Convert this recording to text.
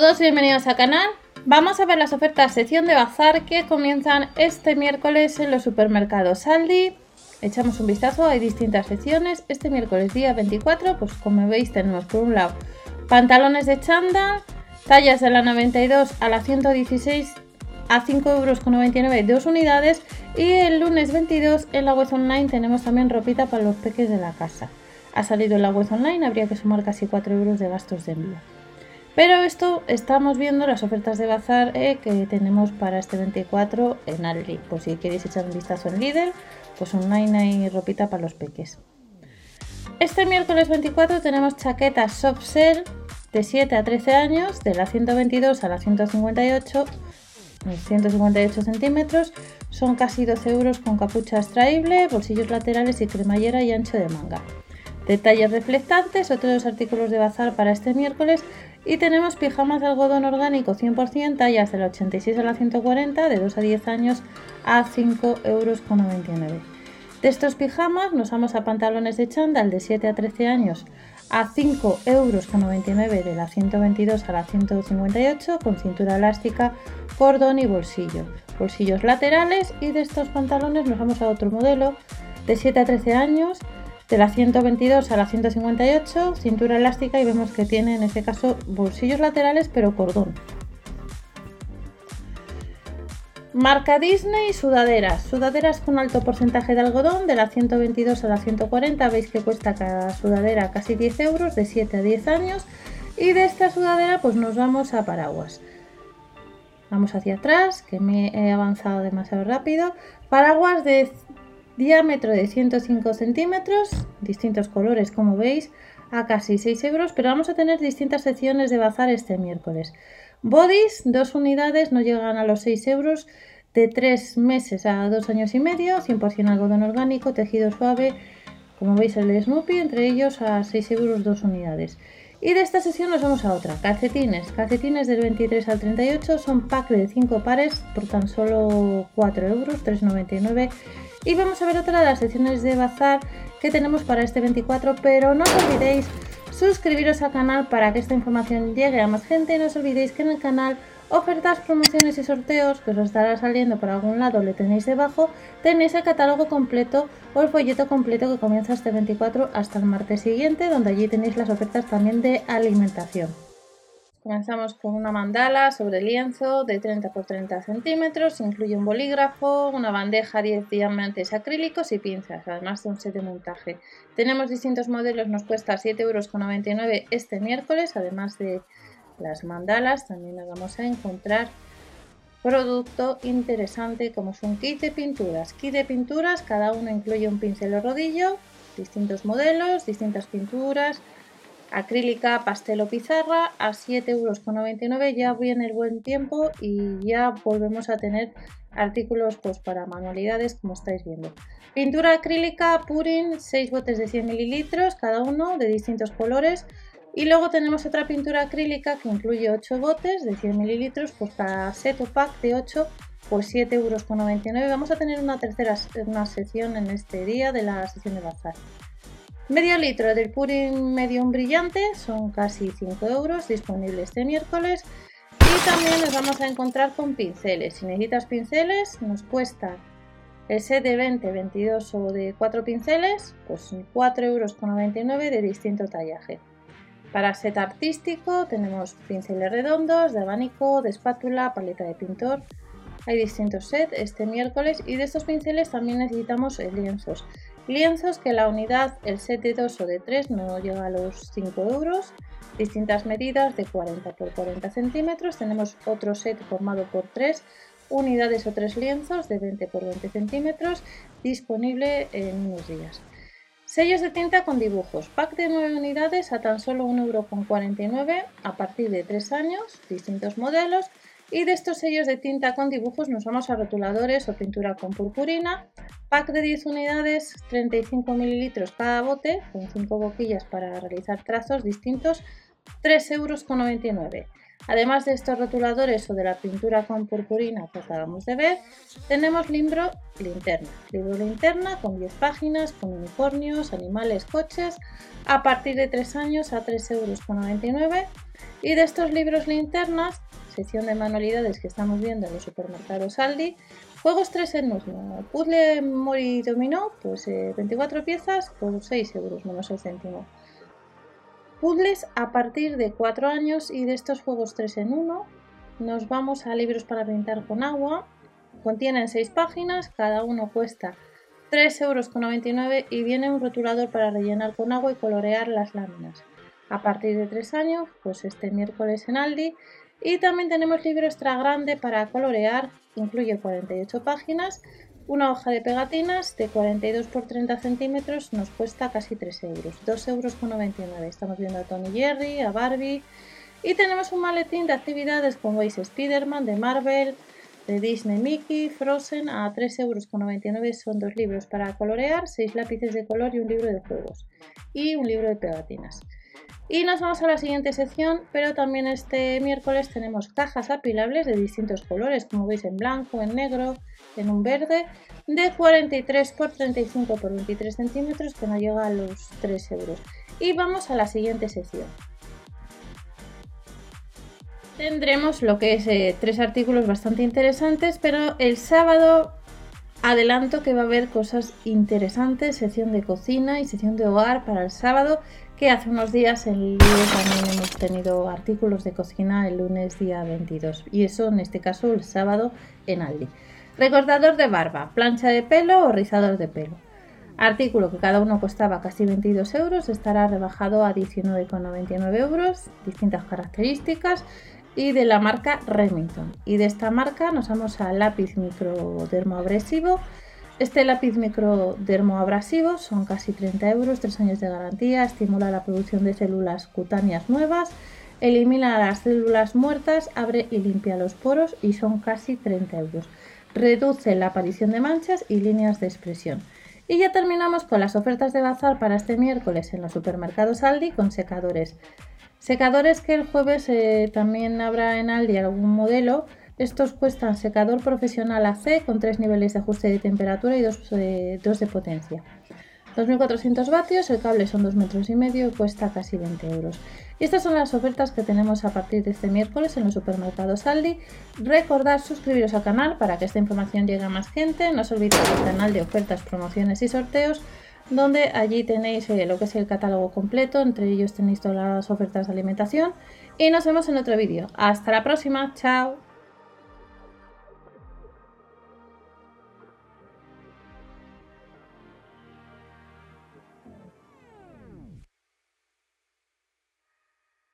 todos, bienvenidos al canal. Vamos a ver las ofertas sección de bazar que comienzan este miércoles en los supermercados Aldi. Echamos un vistazo, hay distintas secciones. Este miércoles día 24, pues como veis tenemos por un lado pantalones de chándal, tallas de la 92 a la 116 a 5,99 euros dos unidades y el lunes 22 en la web online tenemos también ropita para los peques de la casa. Ha salido en la web online, habría que sumar casi 4 euros de gastos de envío. Pero esto estamos viendo las ofertas de bazar eh, que tenemos para este 24 en Aldi. Por si queréis echar un vistazo en Lidl, pues online hay ropita para los peques. Este miércoles 24 tenemos chaquetas soft shell de 7 a 13 años, de la 122 a la 158, 158 centímetros, son casi 12 euros con capucha extraíble, bolsillos laterales y cremallera y ancho de manga. Detalles reflectantes, otros artículos de bazar para este miércoles y tenemos pijamas de algodón orgánico 100%, tallas del 86 a la 140, de 2 a 10 años a 5,99 euros. De estos pijamas nos vamos a pantalones de chándal de 7 a 13 años a 5,99 euros de la 122 a la 158 con cintura elástica, cordón y bolsillo. Bolsillos laterales y de estos pantalones nos vamos a otro modelo de 7 a 13 años de la 122 a la 158, cintura elástica y vemos que tiene en este caso bolsillos laterales pero cordón. Marca Disney, sudaderas. Sudaderas con alto porcentaje de algodón, de la 122 a la 140, veis que cuesta cada sudadera casi 10 euros, de 7 a 10 años. Y de esta sudadera pues nos vamos a paraguas. Vamos hacia atrás, que me he avanzado demasiado rápido. Paraguas de diámetro de 105 centímetros, distintos colores como veis, a casi 6 euros, pero vamos a tener distintas secciones de bazar este miércoles. Bodies, dos unidades, no llegan a los 6 euros, de 3 meses a 2 años y medio, 100% algodón orgánico, tejido suave, como veis el de Snoopy, entre ellos a 6 euros dos unidades. Y de esta sesión nos vamos a otra, calcetines. Calcetines del 23 al 38 son pack de 5 pares por tan solo 4 euros, 3,99. Y vamos a ver otra de las secciones de bazar que tenemos para este 24, pero no os olvidéis suscribiros al canal para que esta información llegue a más gente no os olvidéis que en el canal ofertas, promociones y sorteos que os estará saliendo por algún lado le tenéis debajo, tenéis el catálogo completo o el folleto completo que comienza este 24 hasta el martes siguiente, donde allí tenéis las ofertas también de alimentación. Comenzamos con una mandala sobre lienzo de 30 x 30 centímetros, incluye un bolígrafo, una bandeja 10 diamantes acrílicos y pinzas, además de un set de montaje. Tenemos distintos modelos, nos cuesta 7,99 euros este miércoles, además de las mandalas, también nos vamos a encontrar producto interesante como es un kit de pinturas. Kit de pinturas, cada uno incluye un pincel o rodillo, distintos modelos, distintas pinturas, acrílica, pastel o pizarra a 7,99 euros. Ya viene el buen tiempo y ya volvemos a tener artículos pues, para manualidades como estáis viendo. Pintura acrílica Purin, 6 botes de 100 mililitros, cada uno de distintos colores. Y luego tenemos otra pintura acrílica que incluye 8 botes de 100 mililitros, pues cada set o pack de 8 pues 7,99 euros. Vamos a tener una tercera una sección en este día de la sección de bazar. Medio litro del Purin Medium brillante, son casi 5 euros, disponible este miércoles. Y también nos vamos a encontrar con pinceles. Si necesitas pinceles, nos cuesta el set de 20, 22 o de 4 pinceles, pues 4,99 euros de distinto tallaje. Para set artístico tenemos pinceles redondos, de abanico, de espátula, paleta de pintor. Hay distintos sets este miércoles y de estos pinceles también necesitamos lienzos. Lienzos que la unidad, el set de 2 o de 3 no llega a los 5 euros. Distintas medidas de 40 por 40 centímetros. Tenemos otro set formado por 3 unidades o 3 lienzos de 20 por 20 centímetros disponible en unos días. Sellos de tinta con dibujos. Pack de 9 unidades a tan solo 1,49€ a partir de 3 años. Distintos modelos. Y de estos sellos de tinta con dibujos nos vamos a rotuladores o pintura con purpurina Pack de 10 unidades, 35 mililitros cada bote, con 5 boquillas para realizar trazos distintos 3,99 euros. Además de estos rotuladores o de la pintura con purpurina que acabamos de ver, tenemos libro linterna. Libro linterna con 10 páginas, con unicornios, animales, coches, a partir de 3 años a 3,99 euros. Y de estos libros linternas, sección de manualidades que estamos viendo en los supermercados Aldi, juegos 3 en 1, puzzle Mori Dominó, pues 24 eh, piezas por 6 euros menos el céntimo. Puzzles a partir de 4 años y de estos juegos 3 en 1 nos vamos a libros para pintar con agua. Contienen 6 páginas, cada uno cuesta 3,99 euros y viene un rotulador para rellenar con agua y colorear las láminas. A partir de 3 años, pues este miércoles en Aldi. Y también tenemos libro extra grande para colorear, incluye 48 páginas, una hoja de pegatinas de 42 por 30 centímetros nos cuesta casi 3 euros, 2,99 euros. Estamos viendo a Tony Jerry, a Barbie y tenemos un maletín de actividades como veis Spider-Man, de Marvel, de Disney Mickey, Frozen a 3,99 euros. Son dos libros para colorear, 6 lápices de color y un libro de juegos y un libro de pegatinas. Y nos vamos a la siguiente sección, pero también este miércoles tenemos cajas apilables de distintos colores, como veis en blanco, en negro, en un verde, de 43 por 35 por 23 centímetros, que no llega a los 3 euros. Y vamos a la siguiente sección. Tendremos lo que es eh, tres artículos bastante interesantes, pero el sábado adelanto que va a haber cosas interesantes, sección de cocina y sección de hogar para el sábado que hace unos días en libro también hemos tenido artículos de cocina el lunes día 22 y eso en este caso el sábado en Aldi. Recortador de barba, plancha de pelo o rizador de pelo. Artículo que cada uno costaba casi 22 euros, estará rebajado a 19,99 euros, distintas características y de la marca Remington. Y de esta marca nos vamos al lápiz microdermoabrasivo este lápiz microdermoabrasivo son casi 30 euros, 3 años de garantía, estimula la producción de células cutáneas nuevas, elimina las células muertas, abre y limpia los poros y son casi 30 euros. Reduce la aparición de manchas y líneas de expresión. Y ya terminamos con las ofertas de bazar para este miércoles en los supermercados Aldi con secadores. Secadores que el jueves eh, también habrá en Aldi algún modelo estos cuestan secador profesional AC con tres niveles de ajuste de temperatura y dos, de potencia. 2.400 vatios, el cable son 2 metros y medio y cuesta casi 20 euros. Y estas son las ofertas que tenemos a partir de este miércoles en los supermercados Aldi. Recordad suscribiros al canal para que esta información llegue a más gente. No os olvidéis del canal de ofertas, promociones y sorteos, donde allí tenéis eh, lo que es el catálogo completo, entre ellos tenéis todas las ofertas de alimentación. Y nos vemos en otro vídeo. Hasta la próxima, chao.